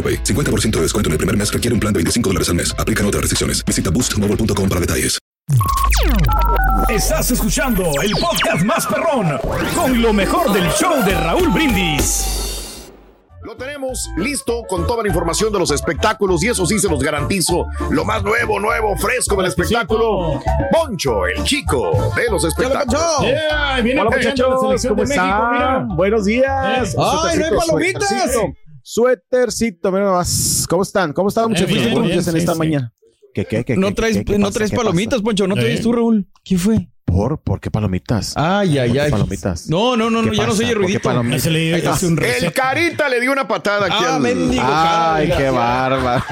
AroPay. 50% de descuento en el primer mes requiere un plan de 25 dólares al mes. Aplican otras restricciones. Visita boostmobile.com para detalles. Estás escuchando el podcast más perrón con lo mejor del show de Raúl Brindis. Lo tenemos listo con toda la información de los espectáculos y eso sí se los garantizo. Lo más nuevo, nuevo, fresco del espectáculo. Poncho, el chico de los espectáculos. Yeah, Hola muchachos, ¿cómo están? Buenos días. Eh. Ay, no hay palomitas. Suétercito, mira nomás. ¿Cómo están? ¿Cómo están muchachos? bien, en sí, esta sí. mañana. ¿Qué, qué, qué, No traes, qué, qué no traes ¿Qué palomitas, pasa? Poncho. No traes tú, Raúl. ¿Qué fue? ¿Por? ¿Por qué palomitas? Ay, ay, ¿Por qué ay. palomitas? No, no, no, ¿Qué no ya no se oye ¿Por qué ruidito. Se El carita le dio una patada aquí Ah, al... mendigo. Ay, qué bárbaro.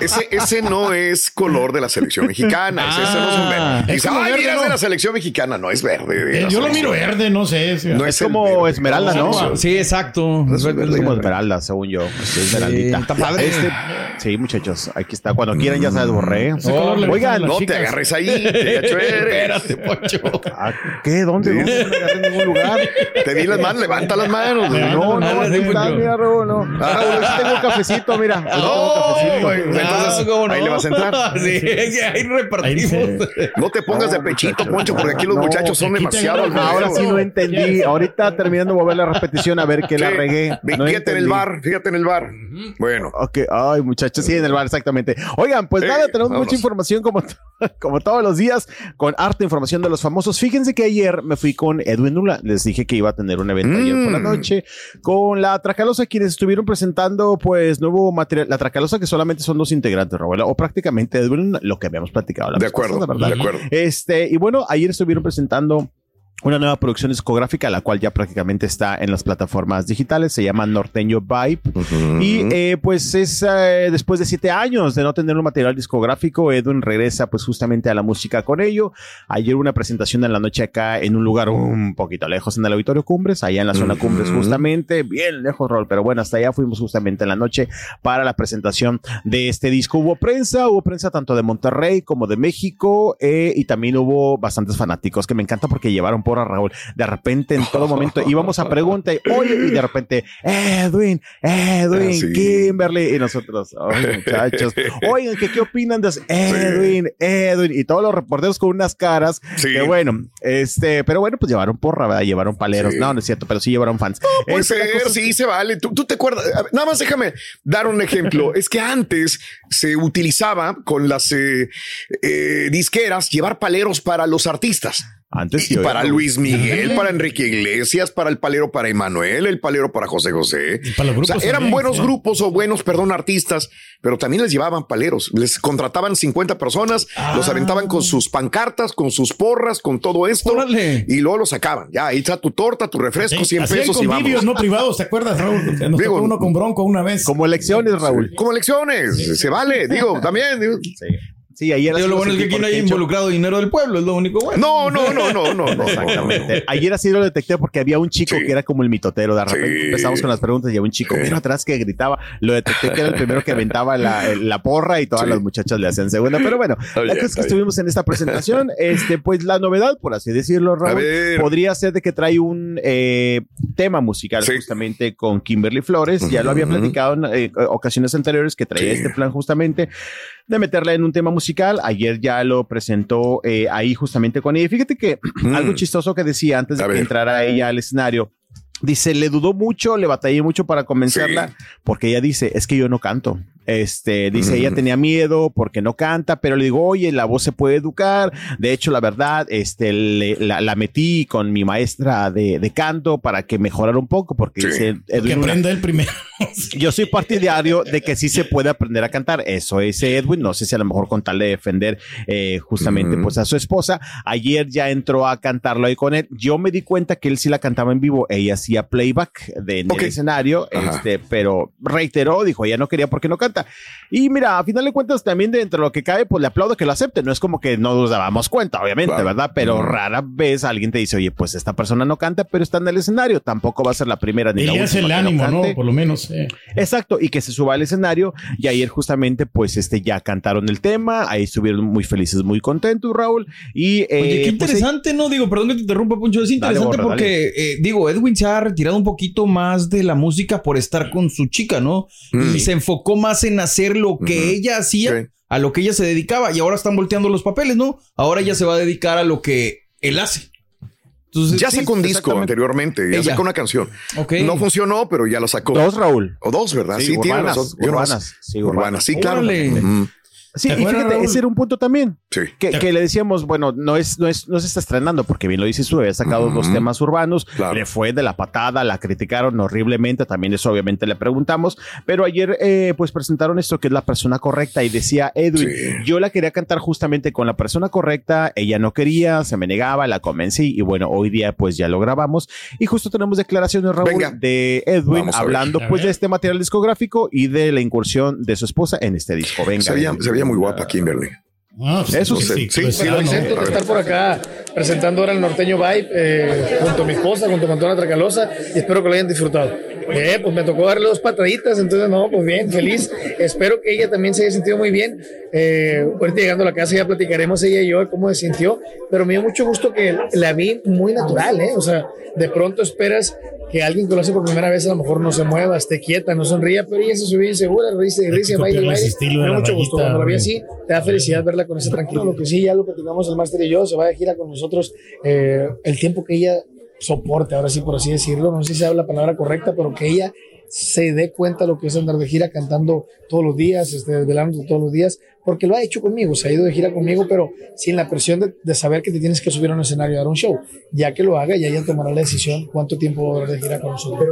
Ese, ese no es color de la selección mexicana. ese, ese no es un Ah. verde. Es Dice, ay, verde, mira, es de la selección mexicana. No, es verde. de Eh, yo lo miro verde, no sé. No Es como verde. esmeralda, ¿no? Sí, exacto. Es Es verde. como esmeralda, según yo. Sí, esmeraldita. está padre. Este- sí, muchachos, aquí está. Cuando quieran, ya sabes, borré. Oigan, No te agarres ahí. Espérate, Poncho. ah, ¿qué? ¿Dónde? ¿Dónde? No me agarré en ningún lugar. Te di las manos, levanta las manos. No, no, Nada, aquí sí, está, mira, Raúl, no. Ah, Raúl, aquí tengo un cafecito, mira. Tengo No, cafecito. güey, entonces ¿cómo no? ahí le vas a entrar. Sí, ahí repartimos. Ahí No te pongas de pechito, Poncho, porque aquí los No, muchachos son demasiado. Ahora sí no entendí. Ahorita terminando de mover la repetición a ver qué la Sí. regué. Fíjate en el bar, fíjate en el bar. Bueno. Ok, ay, muchachos, sí, en el bar, exactamente. Oigan, pues Sí, nada, tenemos vámonos. mucha información como, como todos los días, con harta información de los famosos. Fíjense que ayer me fui con Edwin Nula, les dije que iba a tener un evento ayer por la Mm. noche, con la Tracalosa, quienes estuvieron presentando, pues, nuevo material. La Tracalosa, que solamente son dos integrantes, Raúl, o prácticamente Edwin, Luna, lo que habíamos platicado. la De acuerdo, pasada, ¿verdad? de acuerdo. Este, y bueno, ayer estuvieron presentando una nueva producción discográfica, la cual ya prácticamente está en las plataformas digitales, se llama Norteño Vibe. Y eh, pues es eh, después de siete años de no tener un material discográfico, Edwin regresa pues justamente a la música con ello. Ayer una presentación en la noche acá en un lugar un poquito lejos en el Auditorio Cumbres, allá en la zona Cumbres justamente, bien lejos, Rol, pero bueno, hasta allá fuimos justamente en la noche para la presentación de este disco. Hubo prensa, hubo prensa tanto de Monterrey como de México eh, y también hubo bastantes fanáticos que me encanta porque llevaron por a Raúl. De repente en todo momento íbamos a pregunta y oye, y de repente, Edwin, Edwin, Ah, sí. Kimberly, y nosotros, ay, muchachos, oigan, ¿qué, ¿qué opinan de? Edwin, Edwin? Y todos los reporteros con unas caras, Sí. que bueno, este, pero bueno, pues llevaron porra, ¿verdad? Llevaron paleros, no, no es cierto, pero sí llevaron fans. Puede ser, sí, se vale. ¿Tú, tú te acuerdas. Nada más déjame dar un ejemplo. es que antes se utilizaba con las eh, eh, disqueras llevar paleros para los artistas. Antes Y para Luis Miguel, para Enrique Iglesias, para el palero para Emanuel, el palero para José José. para los O sea, grupos eran también, buenos sí. grupos o buenos, perdón, artistas, pero también les llevaban paleros. Les contrataban 50 personas, los aventaban con sus pancartas, con sus porras, con todo esto. Órale. Y luego los sacaban. Ya, ahí está tu torta, tu refresco, Sí, 100 hacían pesos y vamos. no privados, ¿te acuerdas, Raúl? Nos Digo, tocó uno con Bronco una vez. Como elecciones, Raúl. Como elecciones, se vale, digo, también. digo. Sí. Sí, ayer así lo bueno es que aquí no hay involucrado dinero del pueblo, es lo único bueno. No, no, no, no, no, no. Exactamente. Ayer así lo detecté porque había un chico Sí. que era como el mitotero. De repente Sí. empezamos con las preguntas y había un chico Sí. bien atrás que gritaba. Lo detecté que era el primero que aventaba la, la porra y todas Sí. las muchachas le hacían segunda. Pero bueno, la cosa es que estuvimos en esta presentación. Este, pues la novedad, por así decirlo, Raúl, podría ser de que trae un eh, tema musical Sí. justamente con Kimberly Flores. Ya lo había platicado en eh, ocasiones anteriores que traía Sí. este plan justamente de meterla en un tema musical. Ayer ya lo presentó eh, ahí justamente con ella. Fíjate que algo chistoso que decía antes de A que ver. entrara ella al escenario. Dice, le dudó mucho, le batallé mucho para convencerla, Sí. porque ella dice, es que yo no canto. Este, dice, ella tenía miedo porque no canta, pero le digo, oye, la voz se puede educar. De hecho, la verdad, este, le- la, la metí con mi maestra de, de canto para que mejorara un poco, porque Sí. dice, Que aprenda el primero. yo soy partidario de que sí se puede aprender a cantar. Eso es Edwin. No sé si a lo mejor con tal de defender eh, justamente pues a su esposa. Ayer ya entró a cantarlo ahí con él. Yo me di cuenta que él sí la cantaba en vivo. Ella hacía playback de, en Ok. el escenario, Ajá. este, pero reiteró, dijo, ella no quería porque no canta. Y mira, a final de cuentas también de entre lo que cae, pues le aplaudo que lo acepte. No es como que no nos dábamos cuenta, obviamente. ¿verdad? Pero rara vez alguien te dice, oye, pues esta persona no canta, pero está en el escenario. Tampoco va a ser la primera ni Y la última el que ánimo, cante. ¿no? Por lo menos. Exacto, y que se suba al escenario. Y ayer justamente, pues, este, ya cantaron el tema. Ahí estuvieron muy felices, muy contentos, Raúl. Y, eh, Oye, qué pues, interesante, ¿no? Digo, perdón que te interrumpa, Poncho. Es Dale, interesante borra, porque, eh, digo, Edwin se ha retirado un poquito más de la música por estar con su chica, ¿no? Mm. Y se enfocó más en hacer lo que ella hacía, Sí. a lo que ella se dedicaba. Y ahora están volteando los papeles, ¿no? Ahora ella se va a dedicar a lo que él hace. Entonces, Ya sí, sacó un disco anteriormente, ya Ella. sacó una canción. Ok. No funcionó, pero ya la sacó. dos, Raúl. O dos, ¿verdad? Sí, tiene urbanas, razón. Yo nomás- urbanas, sí, urbanas. urbanas. sí, claro. Sí, ¿Te y fíjate, Raúl? ese era un punto también. Sí. Que, ¿Te- que le decíamos, bueno, no es, no es, no se está estrenando, porque bien lo dices tú, había sacado dos temas urbanos, Claro. le fue de la patada, la criticaron horriblemente, también eso obviamente le preguntamos, pero ayer eh, pues presentaron esto que es la persona correcta y decía Edwin, Sí. yo la quería cantar justamente con la persona correcta, ella no quería, se me negaba, la convencí y bueno, hoy día pues ya lo grabamos y justo tenemos declaraciones, Raúl, Venga. de Edwin hablando pues de este material discográfico y de la incursión de su esposa en este disco. Venga. Se veía muy guapa Kimberly. Ah, pues, Eso entonces sí, sí, pues, sí, ah, lo ¿no? de estar por acá presentando ahora el norteño Vibe eh, junto a mi esposa, junto a Antonio Tracalosa y espero que lo hayan disfrutado. Bien, pues me tocó darle dos pataditas, entonces no, pues bien, feliz. Espero que ella también se haya sentido muy bien. Eh, ahorita llegando a la casa ya platicaremos ella y yo cómo se sintió, pero me dio mucho gusto que la vi muy natural, ¿eh? O sea, de pronto esperas que alguien que lo hace por primera vez a lo mejor no se sueva, esté quieta, no sonría, pero ella se subió insegura, risa y risa, baile, copiarle baile. Me dio la mucho gusto. Cuando la vi así, te da felicidad verla con ese tranquilo. Lo que sí, ya lo platicamos el máster y yo, se va de gira con nosotros eh, el tiempo que ella soporte, ahora sí, por así decirlo. No sé si sabe la palabra correcta, pero que ella se dé cuenta lo que es andar de gira cantando todos los días, este, desvelando todos los días, porque lo ha hecho conmigo, se ha ido de gira conmigo, pero sin la presión de, de saber que te tienes que subir a un escenario a dar un show. Ya que lo haga, ya ella tomará la decisión cuánto tiempo va a durar de gira con nosotros.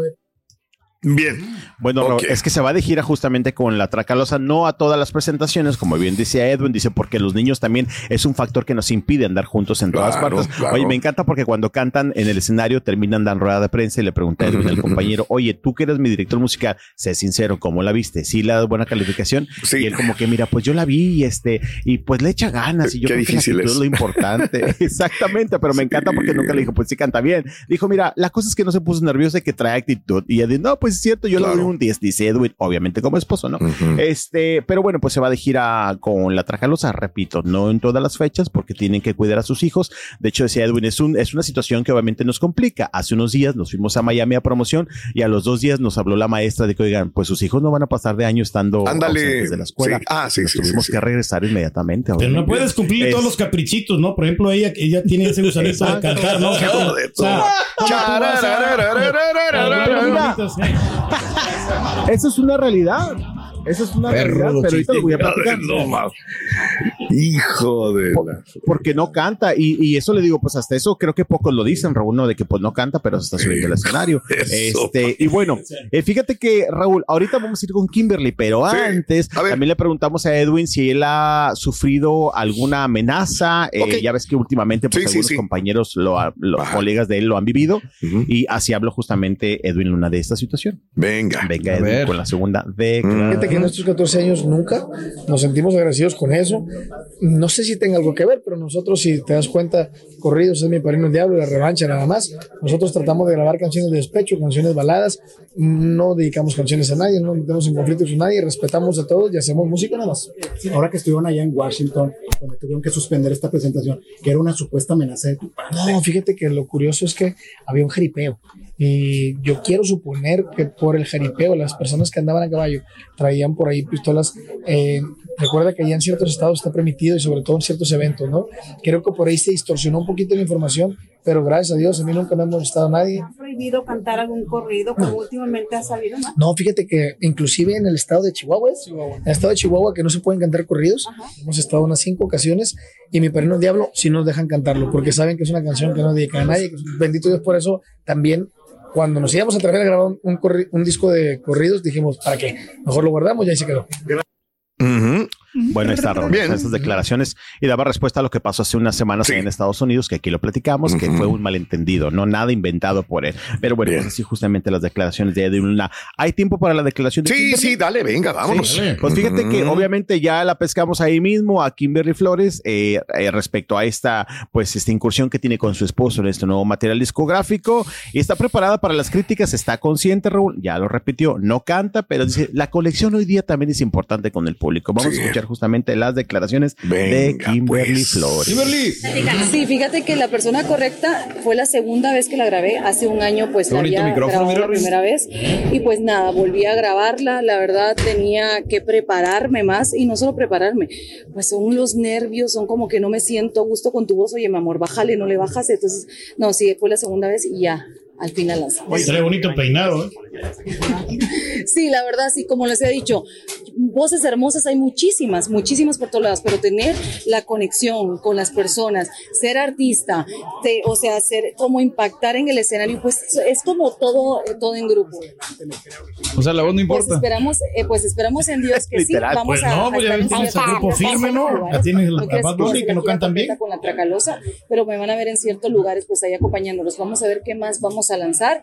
Bien. Bueno, Ok. es que se va de gira justamente con la Tracalosa, no a todas las presentaciones, como bien decía Edwin, dice, porque los niños también es un factor que nos impide andar juntos en todas Claro, partes. claro. Oye, me encanta porque cuando cantan en el escenario terminan dan rueda de prensa y le pregunta a Edwin al compañero, oye, tú que eres mi director musical, sé sincero, ¿cómo la viste? ¿Sí le das buena calificación? Sí. Y él como que, mira, pues yo la vi y este, y pues le echa ganas y yo Qué creo que la difícil actitud es. es lo importante. Exactamente, pero me encanta porque nunca le dijo, pues sí canta bien. Dijo, mira, la cosa es que no se puso nerviosa y que trae actitud. Y Edwin, no, pues es cierto, yo Claro. le doy un 10, dice Edwin, obviamente como esposo, ¿no? Este, pero bueno, pues se va de gira con la Tracalosa, repito, no en todas las fechas porque tienen que cuidar a sus hijos. De hecho, decía Edwin, es, un, es una situación que obviamente nos complica. Hace unos días nos fuimos a Miami a promoción y a los dos días nos habló la maestra de que, oigan, pues sus hijos no van a pasar de año estando Ándale. de la escuela. Sí. Ah, sí, Nos sí, Tuvimos sí, que sí. regresar inmediatamente. Pero no puedes cumplir Es- todos los caprichitos, ¿no? Por ejemplo, ella, ella tiene ese gusanito de cantar, ¿no? O sea, Hijo de o sea, ¿cómo tú vas a- Pero mira, Bonitos. Esa es una realidad. Esa es una realidad, pero ahorita lo voy a platicar. Hijo de porque no canta y, y eso le digo pues hasta eso creo que pocos lo dicen Raúl no de que pues no canta pero se está subiendo al escenario Eso. este y bueno eh, fíjate que Raúl ahorita vamos a ir con Kimberly pero Sí. antes también le preguntamos a Edwin si él ha sufrido alguna amenaza Eh, ya ves que últimamente pues Sí, algunos sí. compañeros lo Ajá. colegas de él lo han vivido y así habló justamente Edwin Luna de esta situación Venga. venga Edwin con la segunda de Fíjate en estos 14 años nunca nos sentimos agradecidos con eso. No sé si tenga algo que ver, pero nosotros, si te das cuenta, Corridos es mi padrino el diablo la revancha nada más. Nosotros tratamos de grabar canciones de despecho, canciones baladas. No dedicamos canciones a nadie, no metemos en conflictos con nadie, respetamos a todos y hacemos música nada más. Ahora que estuvieron allá en Washington, donde tuvieron que suspender esta presentación, que era una supuesta amenaza de tu parte. No, fíjate que lo curioso es que había un jaripeo. Y yo quiero suponer que por el jaripeo, las personas que andaban a caballo traían por ahí pistolas. eh, recuerda que allá en ciertos estados está permitido y sobre todo en ciertos eventos, ¿no? Creo que por ahí se distorsionó un poquito la información pero gracias a Dios a mí nunca me ha molestado nadie. ¿Ha prohibido cantar algún corrido como últimamente ha salido más? No, fíjate que inclusive en el estado de Chihuahua, ¿es? en el estado de Chihuahua que no se pueden cantar corridos, hemos estado unas cinco ocasiones y mi perrino Diablo sí nos dejan cantarlo porque saben que es una canción que no dedica a nadie, bendito Dios por eso también cuando nos íbamos a traer a grabar un, corri- un disco de corridos dijimos, ¿para qué? Mejor lo guardamos y ahí se quedó. Bueno, ahí está Raúl, Bien. esas declaraciones y daba respuesta a lo que pasó hace unas semanas en Estados Unidos, que aquí lo platicamos, que fue un malentendido, no nada inventado por él. Pero bueno, pues así justamente las declaraciones de Edwin Luna. ¿Hay tiempo para la declaración de Sí, Kimberly? sí, dale, venga, vámonos. Sí. Pues fíjate que obviamente ya la pescamos ahí mismo a Kimberly Flores eh, eh, respecto a esta pues esta incursión que tiene con su esposo en este nuevo material discográfico y está preparada para las críticas, está consciente Raúl, ya lo repitió, no canta, pero dice la colección hoy día también es importante con el público. Vamos Sí. a escuchar justamente las declaraciones de Venga, Kimberly pues. Flores. Sí, fíjate que la persona correcta fue la segunda vez que la grabé. Hace un año, pues Qué la bonito había micrófono, grabado mira, la primera vez. Y pues nada, volví a grabarla. La verdad, tenía que prepararme más y no solo prepararme, pues son los nervios, son como que no me siento a gusto con tu voz. Oye, mi amor, bájale, no le bajas. Entonces, no, sí, fue la segunda vez y ya. Al final las. Oye, trae bonito peinado, ¿eh? Sí, la verdad, sí, como les he dicho, voces hermosas hay muchísimas, muchísimas por todos lados, pero tener la conexión con las personas, ser artista, te- o sea, ser como impactar en el escenario, pues es como todo, todo en grupo. O sea, la voz no Pues importa. esperamos, eh, pues esperamos en Dios que sí, Literal. vamos Pues a, no, pues ya tienes al grupo firme, ¿no? Ya tienes creas Bad Bunny, que no cantan bien. Con la Tracalosa, pero me van a ver en ciertos lugares, pues ahí acompañándolos. Vamos a ver qué más vamos a lanzar.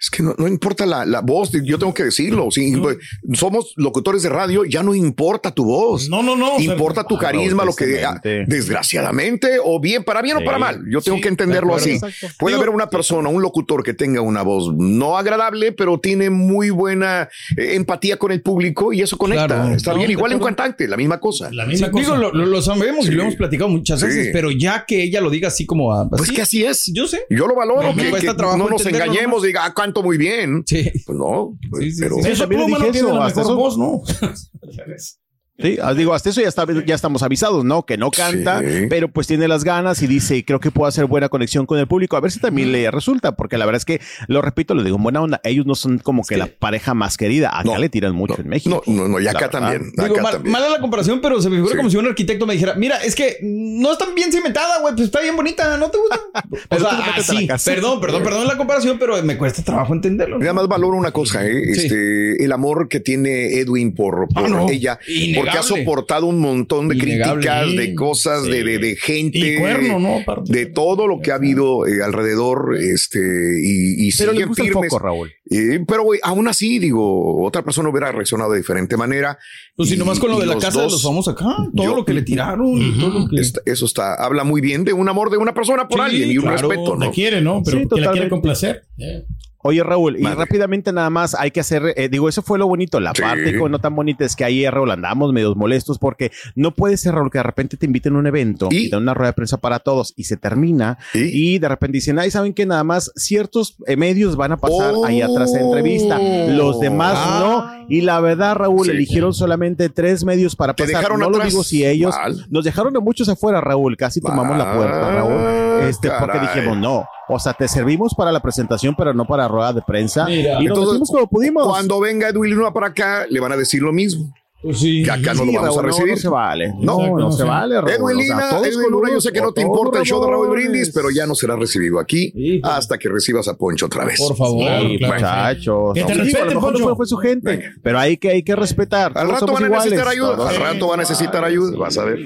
Es que no, no importa la, la voz, yo tengo que decirlo. Pues, somos locutores de radio, ya no importa tu voz. No, no, no. o sea, Importa tu carisma, lo que ah, desgraciadamente, o bien, para bien o para mal. Yo tengo Sí, que entenderlo de así. Puede Digo- haber una persona, un locutor que tenga una voz no agradable, pero tiene muy buena eh, empatía con el público y eso conecta. Claro. Está No, bien, igual en cantante, la misma cosa. La Sí, misma cosa. digo, lo, sabemos y lo hemos platicado muchas Sí. veces, pero ya que ella lo diga así como a, Pues así, que así es. yo sé. Yo lo valoro, Me que, no nos engañemos, nomás. diga, ah, canto muy bien. Sí. Pues no, Sí, sí, pero sí. Esa también le pluma no tiene eso, la mejor voz, ¿no? Sí, ah, digo, hasta eso ya, está, ya estamos avisados, ¿no? Que no canta, Sí. pero pues tiene las ganas y dice, creo que puedo hacer buena conexión con el público. A ver si también le resulta, porque la verdad es que, lo repito, lo digo en buena onda, ellos no son como que la pareja más querida. Acá No, le tiran mucho no, en México. No, no, no, y acá también. Digo, acá mal- también. mala la comparación, pero se me figura Sí. como si un arquitecto me dijera, mira, es que no está bien cimentada, güey, pues está bien bonita, ¿no te gusta? O sea, así, perdón, perdón, perdón la comparación, pero me cuesta trabajo entenderlo. Nada más valoro una cosa, ¿eh? Sí. este, el amor que tiene Edwin por, por Ah, no. ella, Innegable. Porque ha soportado un montón de Innegable. críticas, Sí. de cosas, de, de, de gente, Y cuerno, ¿no? Aparte. de todo lo que ha habido eh, alrededor, este, y, y Pero le gusta el firmes. foco, Raúl. Eh, pero güey, aún así, digo, otra persona hubiera reaccionado de diferente manera. Pues si nomás con lo de la casa de dos- los famosos acá, todo yo- lo que le tiraron y todo lo que... Está- eso está, habla muy bien de un amor de una persona por Sí, alguien y un claro, respeto, La ¿no? quiere, ¿no? Pero Sí, que la quiere complacer. Eh. Oye, Raúl, y rápidamente nada más hay que hacer, eh, digo, eso fue lo bonito. La Sí. parte no tan bonita es que ahí, Raúl, andamos medios molestos porque no puede ser, Raúl, que de repente te inviten a un evento ¿Y? y, dan una rueda de prensa para todos y se termina ¿Y? y, de repente dicen, ay, ¿saben que Nada más ciertos eh, medios van a pasar Oh. ahí atrás de entrevista, los demás Ah. no. Y la verdad, Raúl, Sí. eligieron solamente tres medios para pasar. dejaron no atrás. lo digo si ellos, Mal. nos dejaron a muchos afuera, Raúl, casi tomamos la puerta, Raúl. Este, porque dijimos, no, o sea, te servimos para la presentación, pero no para rueda de prensa. Mira. y nos Entonces, metimos como pudimos. Cuando venga Edwin Luna para acá, le van a decir lo mismo. Pues sí. Que acá no Sí, lo vamos Raúl, a recibir. No, no se vale. No, No, no, no, se vale, Raúl. Edwin O sea, Lina, Edwin Luna, yo sé que no te importa el show de Raúl. Brindis, pero ya no será recibido aquí Sí, pues. hasta que recibas a Poncho otra vez. Por favor. Sí, claro. muchachos. Que te No, sí, respete, a lo mejor no Poncho. fue, su gente, pero hay que, hay que respetar. Al rato van a iguales, necesitar ayuda. todos. Al rato van a necesitar ayuda. Vas a ver.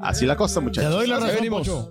Así la cosa, Te muchachos. doy la razón. Poncho.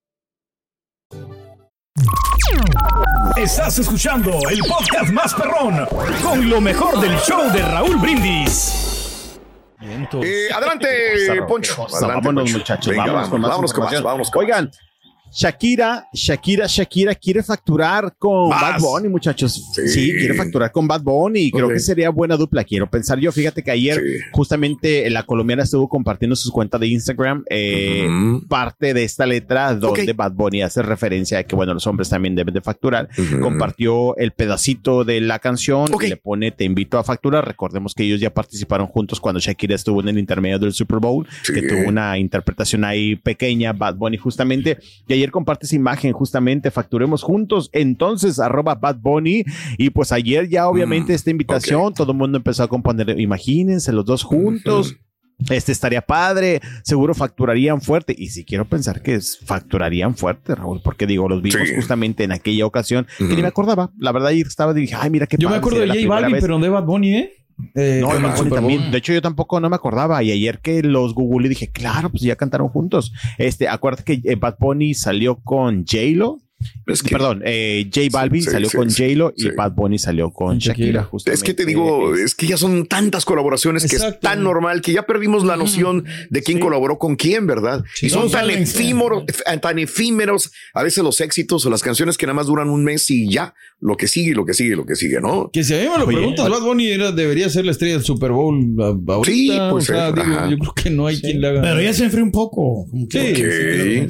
Estás escuchando el podcast más perrón con lo mejor del show de Raúl Brindis. Eh, adelante, Poncho. Adelante, vámonos, Poncho. muchachos. Venga, vámonos con más vámonos con más, vámonos con Oigan, Shakira, Shakira, Shakira quiere facturar con Más. Bad Bunny, muchachos. Sí. Sí. quiere facturar con Bad Bunny y creo Ok. que sería buena dupla. Quiero pensar yo. Fíjate que ayer Sí. justamente la colombiana estuvo compartiendo sus cuentas de Instagram eh, Ujú. parte de esta letra donde Ok. Bad Bunny hace referencia a que, bueno, los hombres también deben de facturar. Ujú. Compartió el pedacito de la canción Ok. y le pone Te invito a facturar. Recordemos que ellos ya participaron juntos cuando Shakira estuvo en el intermedio del Super Bowl, Sí. que tuvo una interpretación ahí pequeña, Bad Bunny justamente. Y ayer comparte esa imagen, justamente, facturemos juntos. Entonces, arroba Bad Bunny. Y pues ayer ya obviamente Mm, esta invitación, todo el mundo empezó a componer, imagínense los dos juntos. Este estaría padre, seguro facturarían fuerte. Y si quiero pensar que es- facturarían fuerte, Raúl, porque digo, los vimos Sí. justamente en aquella ocasión que Ujú. ni me acordaba. La verdad, ayer estaba dije, ay, mira qué Yo me acuerdo de J Balvin, vez. pero no de Bad Bunny, ¿eh? Eh, No, de el Bad Bunny Super Bowl. también. De hecho, yo tampoco no me acordaba. Y ayer que los Google dije, claro, pues ya cantaron juntos. Este, acuérdate que eh, Bad Bunny salió con J-Lo. Es que- Perdón, eh, J Balvin sí, salió sí, con sí, J-Lo y sí. Bad Bunny salió con Shakira. Justamente. Es que te digo, es que ya son tantas colaboraciones que es tan normal que ya perdimos la noción de quién colaboró con quién, ¿verdad? y son Todos tan efímeros, tan efímeros a veces los éxitos o las canciones que nada más duran un mes y ya lo que sigue, lo que sigue, lo que sigue, ¿no? Que si a mí me lo Oye, preguntas, Bad Bunny era- debería ser la estrella del Super Bowl ahorita. Sí, pues, o sea, eh, digo, yo creo que no hay quien le haga. Pero ya se enfrió un poco. Sí, sí.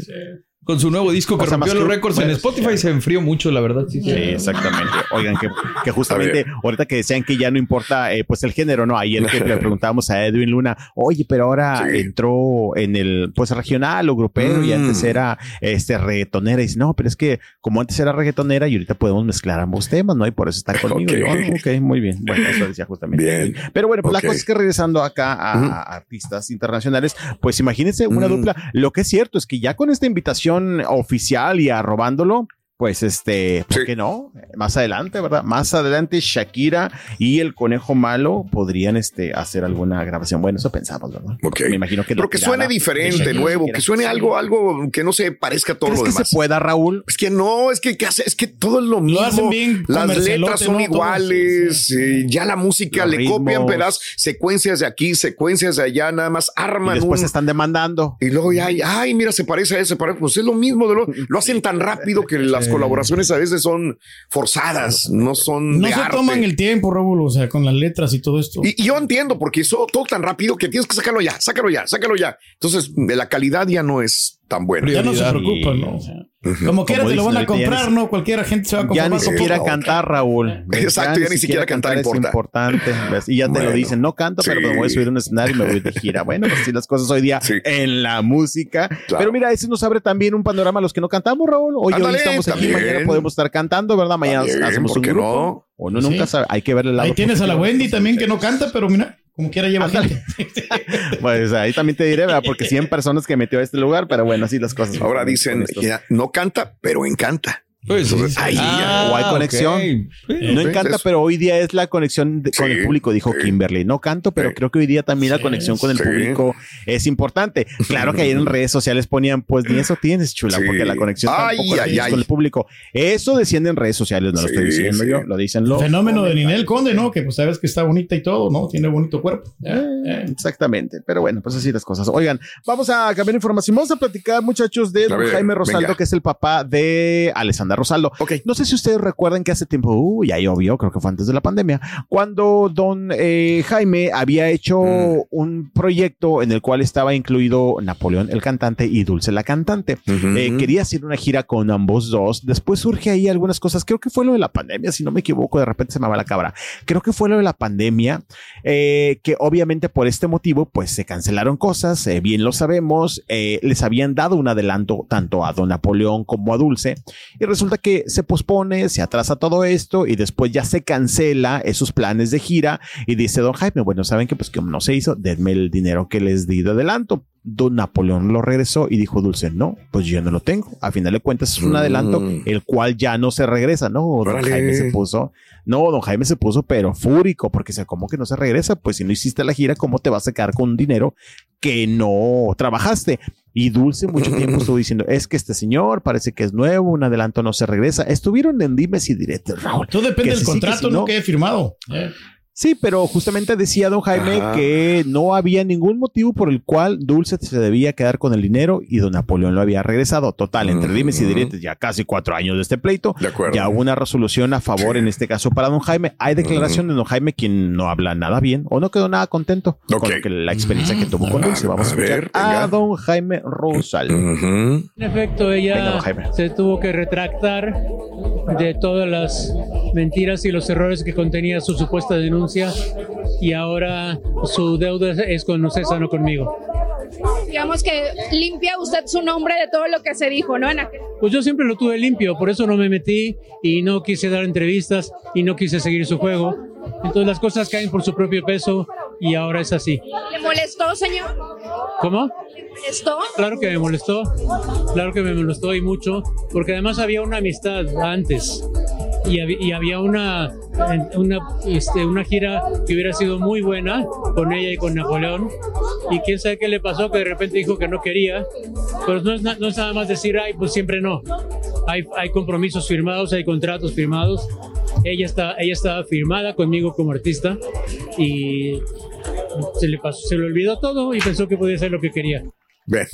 Con su nuevo disco que O sea, rompió los récords en Spotify se enfrió mucho, la verdad. Sí, Sí, exactamente. Oigan, que, que justamente ahorita que decían que ya no importa eh, pues el género, ¿no? Ayer que le preguntábamos a Edwin Luna, oye, pero ahora Sí. entró en el pues regional o grupero y Mm. antes era este reggaetonera. Y dice, no, pero es que como antes era reggaetonera y ahorita podemos mezclar ambos temas, ¿no? Y por eso está conmigo. Yo, "Ah, ok, muy bien. Bueno, eso decía justamente. Bien. Pero bueno, pues la cosa es que regresando acá a artistas internacionales, pues imagínense una Mm. dupla. Lo que es cierto es que ya con esta invitación oficial y arrobándolo, pues este, ¿por qué no? Más adelante, ¿verdad? Más adelante Shakira y el conejo malo podrían este hacer alguna grabación. Bueno, eso pensamos, ¿verdad? Ok. Me imagino que Pero que suene diferente, Shakira, nuevo, Shakira. que suene algo, algo que no se parezca a todo ¿Crees lo que demás. se pueda, Raúl? Es que no, es que, ¿qué hace? es que todo es lo mismo. hacen bien Las letras son iguales. sí, sí. eh, ya la música Los le copian ritmos. pedazos, secuencias de aquí, secuencias de allá, nada más Y arman después un- están demandando. Y luego ya, ay, mira, se parece a eso, se parece. Pues es lo mismo, de lo, lo hacen tan rápido que las colaboraciones a veces son forzadas, no son No de se arte. toman el tiempo, Raúl, o sea, con las letras y todo esto. Y, y yo entiendo, porque eso todo tan rápido que tienes que sacarlo ya, sácalo ya, sácalo ya. Entonces, la calidad ya no es tan buena. ya no se preocupan, ¿no? O sea, Ujú. como quiera te lo van a ya comprar, ni- ¿no? Cualquier gente se va a Ya comprar. ni más siquiera poco. cantar, Raúl. Exacto, ya ni siquiera cantar es importa. importante. ¿ves? Y ya te lo Bueno, dicen, no canto, pero sí. me voy a subir a un escenario y me voy de gira. Bueno, pues sí, las cosas hoy día Sí. en la música. Claro. Pero mira, eso nos abre también un panorama a los que no cantamos, Raúl. Hoy, hoy estamos aquí, también. mañana podemos estar cantando, ¿verdad? Mañana También, hacemos ¿por un grupo. no? O no, Sí. nunca sabe. Hay que ver el lado Ahí tienes a la. Wendy también que no canta, pero mira, como quiera lleva gente. Pues ahí también te diré, ¿verdad? Porque 100 personas que metió a este lugar, pero bueno, así las cosas. Ahora dicen, ya, no canta, pero encanta. Pues, sí, Entonces, sí. ahí ya. O hay conexión. Sí. No Sí, encanta, eso. pero hoy día es la conexión de- con el público, dijo sí. Kimberly. No canto, pero Sí. creo que hoy día también la conexión con el sí. público es importante. Claro que ayer en redes sociales ponían, pues ni eso tienes, chula, Sí. porque la conexión Ay, tampoco la ay, tienes ay. con el público. Eso desciende en redes sociales, no lo estoy diciendo sí. yo, lo dicen los. Fenómeno de Ninel Conde, ¿no? Que pues sabes que está bonita y todo, ¿no? Tiene bonito cuerpo. Eh. Exactamente, pero bueno, pues así las cosas. Oigan, vamos a cambiar información. Vamos a platicar, muchachos, de ver, Jaime Rosaldo, venga. que es el papá de Alessandra Rosaldo. No sé si ustedes recuerdan que hace tiempo, uh, ya obvio, creo que fue antes de la pandemia, cuando don eh, Jaime había hecho un proyecto en el cual estaba incluido Napoleón el cantante y Dulce la cantante. Eh, quería hacer una gira con ambos dos. Después surge ahí algunas cosas. Creo que fue lo de la pandemia, si no me equivoco, de repente se me va la cabra. Creo que fue lo de la pandemia, eh, que obviamente por este motivo, pues se cancelaron cosas, eh, bien lo sabemos, les habían dado un adelanto tanto a don Napoleón como a Dulce, y resulta que se pospone, se atrasa todo esto y después ya se cancela esos planes de gira y dice don Jaime, bueno, saben que pues que no se hizo, denme el dinero que les di de adelanto. Don Napoleón lo regresó y dijo Dulce, no, pues yo no lo tengo. A final de cuentas es un adelanto Mm. el cual ya no se regresa, ¿no? Don. Jaime se puso, no, don Jaime se puso pero fúrico porque se como que no se regresa, pues si no hiciste la gira, ¿cómo te vas a quedar con un dinero que no trabajaste? Y Dulce mucho tiempo estuvo diciendo, es que este señor parece que es nuevo, un adelanto no se regresa. Estuvieron en dimes y diretes, Raúl. Todo depende del sí, que contrato, sí, ¿no? Que he firmado. Eh. Sí, pero justamente decía don Jaime Ajá. que no había ningún motivo por el cual Dulce se debía quedar con el dinero y don Napoleón lo había regresado. Total, entre dimes y diretes, ya casi cuatro años de este pleito. Ya hubo una resolución a favor en este caso para don Jaime. Hay declaración de don Jaime quien no habla nada bien o no quedó nada contento con lo que- la experiencia que tuvo con Dulce. Vamos a, A ver, a don Jaime Rosal. En efecto, ella se tuvo que retractar de todas las mentiras y los errores que contenía su supuesta denuncia y ahora su deuda es con César, no conmigo. Digamos que limpia usted su nombre de todo lo que se dijo, ¿no? Aquel- Pues yo siempre lo tuve limpio, por eso no me metí y no quise dar entrevistas y no quise seguir su juego. Entonces las cosas caen por su propio peso y ahora es así. ¿Le molestó, señor? ¿Cómo? ¿Le molestó? Claro que me molestó, claro que me molestó y mucho, porque además había una amistad antes y, hab- y había una, una, este, una gira que hubiera sido muy buena con ella y con Napoleón y quién sabe qué le pasó que de repente dijo que no quería, pero no es, na- no es nada más decir, ay, pues siempre no. Hay, hay compromisos firmados, hay contratos firmados. Ella, está, ella estaba firmada conmigo como artista y se le, pasó, se le olvidó todo y pensó que podía hacer lo que quería. Ven.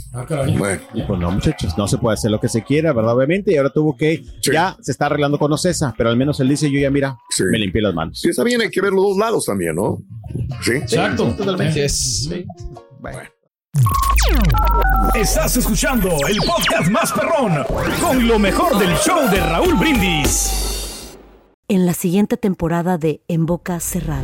Bueno. Y pues no, muchachos, no se puede hacer lo que se quiera, ¿verdad? Obviamente, y ahora tuvo que, ya se está arreglando con Ocesa, pero al menos él dice, yo ya mira, me limpié las manos. Sí, está bien, hay que ver los dos lados también, ¿no? Sí. Exacto. totalmente. Es. Estás escuchando el podcast más perrón con lo mejor del show de Raúl Brindis. En la siguiente temporada de En Boca Cerrada.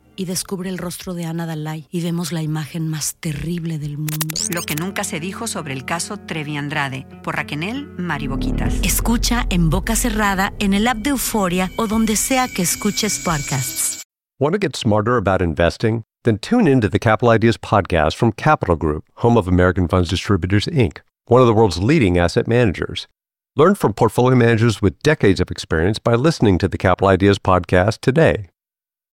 Y descubre el rostro de Ana Dalai y vemos la imagen más terrible del mundo. Lo que nunca se dijo sobre el caso Trevi Andrade por Raquel Mariboquitas. Escucha en boca cerrada, en el app de Euforia o donde sea que escuches podcasts. Want to get smarter about investing? Then tune into the Capital Ideas podcast from Capital Group, home of American Funds Distributors, Inc., one of the world's leading asset managers. Learn from portfolio managers with decades of experience by listening to the Capital Ideas podcast today.